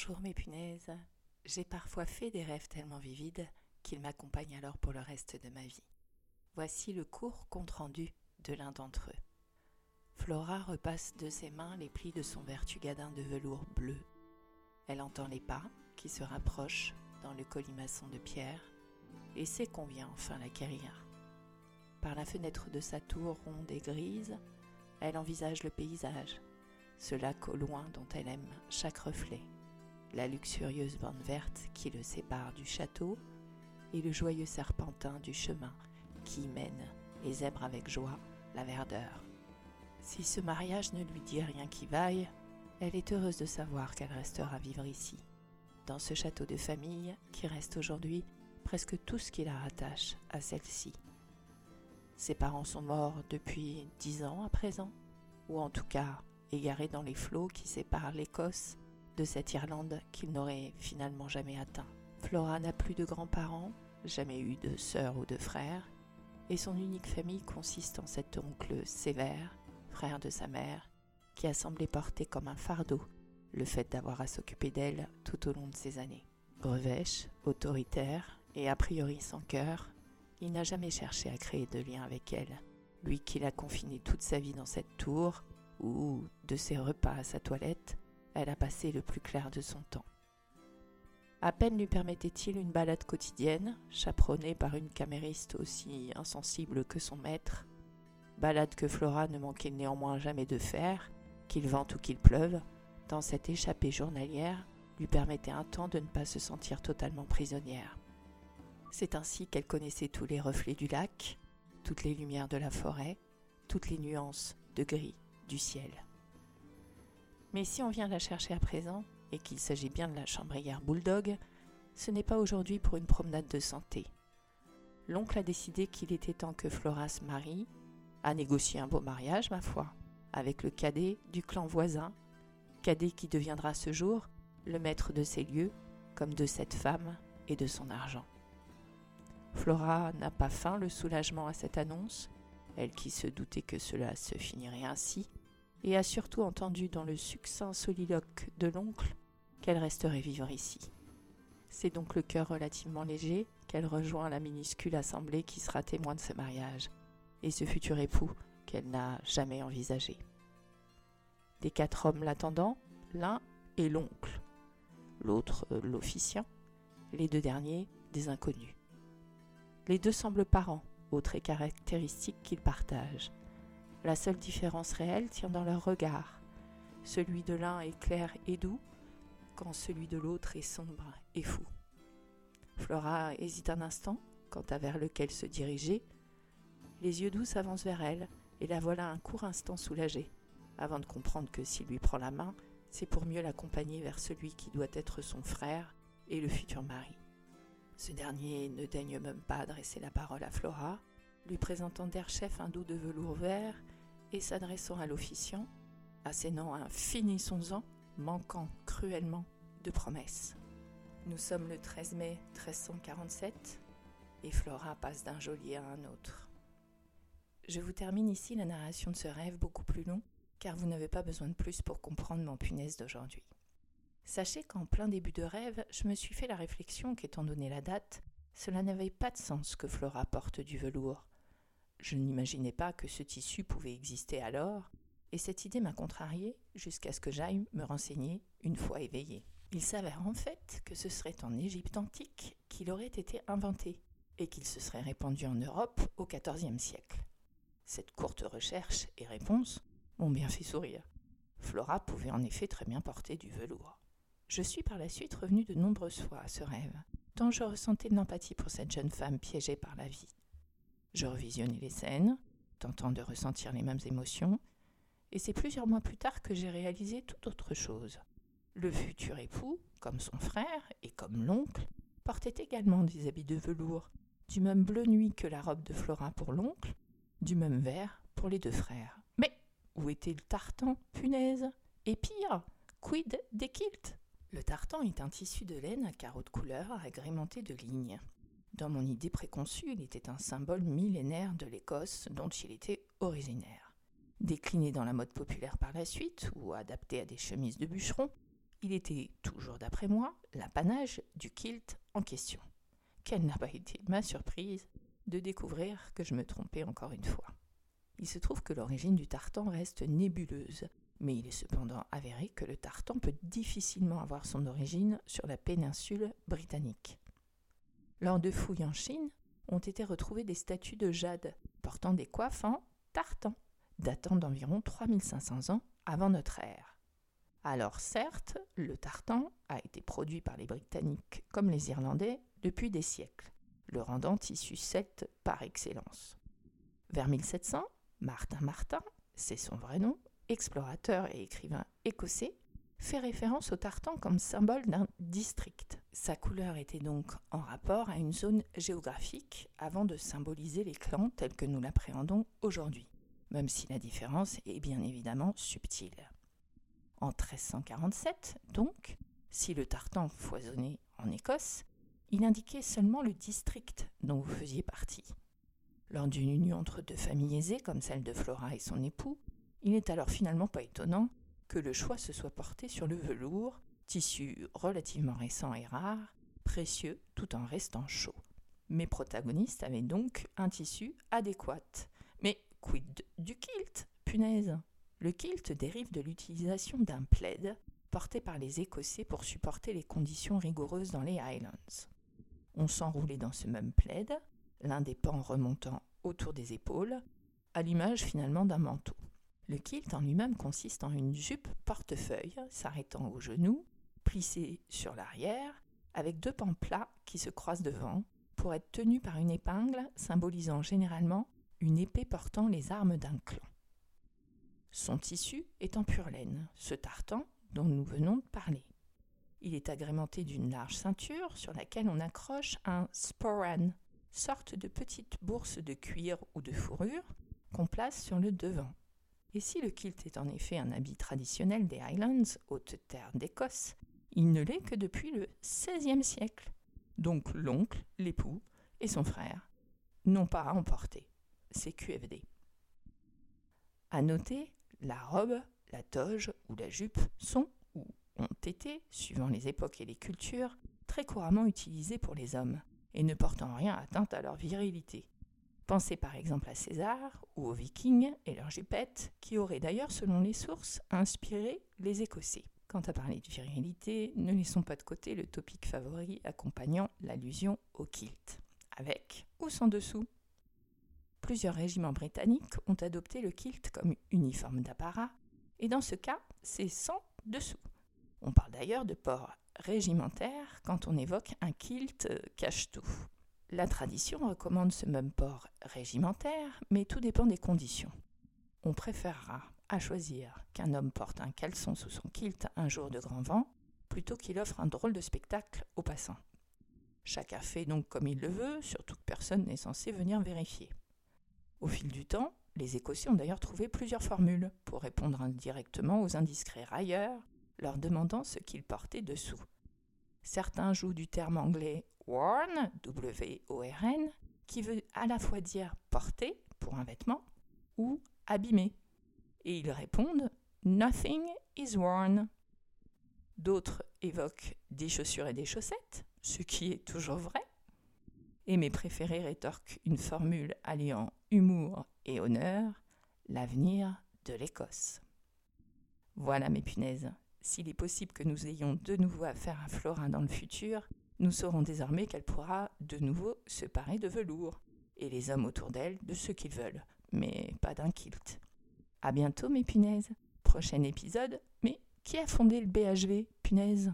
Bonjour mes punaises. J'ai parfois fait des rêves tellement vivides qu'ils m'accompagnent alors pour le reste de ma vie. Voici le court compte-rendu de l'un d'entre eux. Flora repasse de ses mains les plis de son vertugadin de velours bleu. Elle entend les pas qui se rapprochent dans le colimaçon de pierre et sait qu'on vient enfin l'acquérir. Par la fenêtre de sa tour ronde et grise, elle envisage le paysage, ce lac au loin dont elle aime chaque reflet, la luxurieuse bande verte qui le sépare du château et le joyeux serpentin du chemin qui mène les zèbres avec joie la verdeur. Si ce mariage ne lui dit rien qui vaille, elle est heureuse de savoir qu'elle restera vivre ici, dans ce château de famille qui reste aujourd'hui presque tout ce qui la rattache à celle-ci. Ses parents sont morts depuis dix ans à présent, ou en tout cas égarés dans les flots qui séparent l'Écosse de cette Irlande qu'il n'aurait finalement jamais atteint. Flora n'a plus de grands-parents, jamais eu de sœurs ou de frères, et son unique famille consiste en cet oncle sévère, frère de sa mère, qui a semblé porter comme un fardeau le fait d'avoir à s'occuper d'elle tout au long de ces années. Revêche, autoritaire et a priori sans cœur, il n'a jamais cherché à créer de lien avec elle, lui qui l'a confiné toute sa vie dans cette tour, où, de ses repas à sa toilette, elle a passé le plus clair de son temps. À peine lui permettait-il une balade quotidienne, chaperonnée par une camériste aussi insensible que son maître, balade que Flora ne manquait néanmoins jamais de faire, qu'il vente ou qu'il pleuve, dans cette échappée journalière, lui permettait un temps de ne pas se sentir totalement prisonnière. C'est ainsi qu'elle connaissait tous les reflets du lac, toutes les lumières de la forêt, toutes les nuances de gris du ciel. Mais si on vient la chercher à présent, et qu'il s'agit bien de la chambrière Bulldog, ce n'est pas aujourd'hui pour une promenade de santé. L'oncle a décidé qu'il était temps que Flora se marie, a négocié un beau mariage, ma foi, avec le cadet du clan voisin, cadet qui deviendra ce jour le maître de ces lieux, comme de cette femme et de son argent. Flora n'a pas faim le soulagement à cette annonce, elle qui se doutait que cela se finirait ainsi, et a surtout entendu dans le succinct soliloque de l'oncle qu'elle resterait vivre ici. C'est donc le cœur relativement léger qu'elle rejoint la minuscule assemblée qui sera témoin de ce mariage, et ce futur époux qu'elle n'a jamais envisagé. Des quatre hommes l'attendant, l'un est l'oncle, l'autre euh, l'officiant, les deux derniers des inconnus. Les deux semblent parents, aux traits caractéristiques qu'ils partagent. La seule différence réelle tient dans leur regard. Celui de l'un est clair et doux, quand celui de l'autre est sombre et fou. Flora hésite un instant quant à vers lequel se diriger. Les yeux doux s'avancent vers elle, et la voilà un court instant soulagée, avant de comprendre que s'il lui prend la main, c'est pour mieux l'accompagner vers celui qui doit être son frère et le futur mari. Ce dernier ne daigne même pas adresser la parole à Flora, lui présentant d'air chef un dos de velours vert et s'adressant à l'officiant, assénant un finissons-en, manquant cruellement de promesses. Nous sommes le 13 mai 1347 et Flora passe d'un geôlier à un autre. Je vous termine ici la narration de ce rêve beaucoup plus long, car vous n'avez pas besoin de plus pour comprendre mon punaise d'aujourd'hui. Sachez qu'en plein début de rêve, je me suis fait la réflexion qu'étant donné la date, cela n'avait pas de sens que Flora porte du velours. Je n'imaginais pas que ce tissu pouvait exister alors, et cette idée m'a contrariée jusqu'à ce que j'aille me renseigner une fois éveillée. Il s'avère en fait que ce serait en Égypte antique qu'il aurait été inventé et qu'il se serait répandu en Europe au XIVe siècle. Cette courte recherche et réponse m'ont bien fait sourire. Flora pouvait en effet très bien porter du velours. Je suis par la suite revenue de nombreuses fois à ce rêve, tant je ressentais de l'empathie pour cette jeune femme piégée par la vie. Je revisionnais les scènes, tentant de ressentir les mêmes émotions, et c'est plusieurs mois plus tard que j'ai réalisé tout autre chose. Le futur époux, comme son frère et comme l'oncle, portait également des habits de velours, du même bleu nuit que la robe de Flora pour l'oncle, du même vert pour les deux frères. Mais où était le tartan, punaise? Et pire, quid des kilts? Le tartan est un tissu de laine à carreaux de couleur agrémenté de lignes. Dans mon idée préconçue, il était un symbole millénaire de l'Écosse dont il était originaire. Décliné dans la mode populaire par la suite, ou adapté à des chemises de bûcheron, il était, toujours d'après moi, l'apanage du kilt en question. Quelle n'a pas été ma surprise de découvrir que je me trompais encore une fois. Il se trouve que l'origine du tartan reste nébuleuse, mais il est cependant avéré que le tartan peut difficilement avoir son origine sur la péninsule britannique. Lors de fouilles en Chine, ont été retrouvées des statues de jade portant des coiffes en tartan, datant d'environ 3500 ans avant notre ère. Alors certes, le tartan a été produit par les Britanniques comme les Irlandais depuis des siècles, le rendant tissu celte par excellence. Vers 1700, Martin Martin, c'est son vrai nom, explorateur et écrivain écossais, fait référence au tartan comme symbole d'un district. Sa couleur était donc en rapport à une zone géographique avant de symboliser les clans tels que nous l'appréhendons aujourd'hui, même si la différence est bien évidemment subtile. En 1347, donc, si le tartan foisonnait en Écosse, il indiquait seulement le district dont vous faisiez partie. Lors d'une union entre deux familles aisées, comme celle de Flora et son époux, il n'est alors finalement pas étonnant que le choix se soit porté sur le velours, tissu relativement récent et rare, précieux tout en restant chaud. Mes protagonistes avaient donc un tissu adéquat. Mais quid du kilt? Punaise Le kilt dérive de l'utilisation d'un plaid porté par les Écossais pour supporter les conditions rigoureuses dans les Highlands. On s'enroulait dans ce même plaid, l'un des pans remontant autour des épaules, à l'image finalement d'un manteau. Le kilt en lui-même consiste en une jupe portefeuille s'arrêtant au genou, plissée sur l'arrière, avec deux pans plats qui se croisent devant, pour être tenu par une épingle symbolisant généralement une épée portant les armes d'un clan. Son tissu est en pure laine, ce tartan dont nous venons de parler. Il est agrémenté d'une large ceinture sur laquelle on accroche un sporan, sorte de petite bourse de cuir ou de fourrure qu'on place sur le devant. Et si le kilt est en effet un habit traditionnel des Highlands, haute terre d'Écosse, il ne l'est que depuis le XVIe siècle. Donc l'oncle, l'époux et son frère n'ont pas à emporter. C'est QFD. À noter, la robe, la toge ou la jupe sont ou ont été, suivant les époques et les cultures, très couramment utilisées pour les hommes, et ne portant rien atteinte à leur virilité. Pensez par exemple à César ou aux Vikings et leurs jupettes, qui auraient d'ailleurs, selon les sources, inspiré les Écossais. Quant à parler de virilité, ne laissons pas de côté le topic favori accompagnant l'allusion au kilt, avec ou sans dessous. Plusieurs régiments britanniques ont adopté le kilt comme uniforme d'apparat, et dans ce cas, c'est sans dessous. On parle d'ailleurs de port régimentaire quand on évoque un kilt cache-tout. La tradition recommande ce même port régimentaire, mais tout dépend des conditions. On préférera, à choisir, qu'un homme porte un caleçon sous son kilt un jour de grand vent, plutôt qu'il offre un drôle de spectacle aux passants. Chacun fait donc comme il le veut, surtout que personne n'est censé venir vérifier. Au fil du temps, les Écossais ont d'ailleurs trouvé plusieurs formules pour répondre indirectement aux indiscrets railleurs leur demandant ce qu'ils portaient dessous. Certains jouent du terme anglais worn, W-O-R-N, qui veut à la fois dire porter pour un vêtement ou abîmer. Et ils répondent Nothing is worn. D'autres évoquent des chaussures et des chaussettes, ce qui est toujours vrai. Et mes préférés rétorquent une formule alliant humour et honneur, l'avenir de l'Écosse. Voilà mes punaises, s'il est possible que nous ayons de nouveau à Florin dans le futur, nous saurons désormais qu'elle pourra de nouveau se parer de velours, et les hommes autour d'elle de ce qu'ils veulent, mais pas d'un kilt. À bientôt mes punaises. Prochain épisode, mais qui a fondé le BHV, punaise?